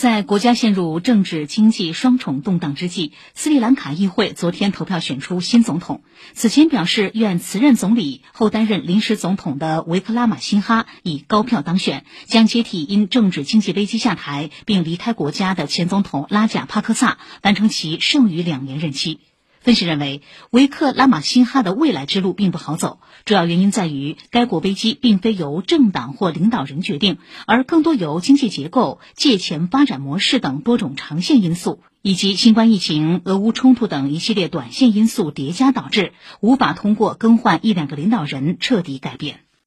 在国家陷入政治经济双重动荡之际，斯里兰卡议会昨天投票选出新总统。此前表示愿辞任总理后担任临时总统的维克拉玛辛哈以高票当选，将接替因政治经济危机下台并离开国家的前总统拉贾帕克萨，完成其剩余两年任期。分析认为，维克拉玛辛哈的未来之路并不好走，主要原因在于该国危机并非由政党或领导人决定，而更多由经济结构、借钱发展模式等多种长线因素，以及新冠疫情、俄乌冲突等一系列短线因素叠加导致，无法通过更换一两个领导人彻底改变。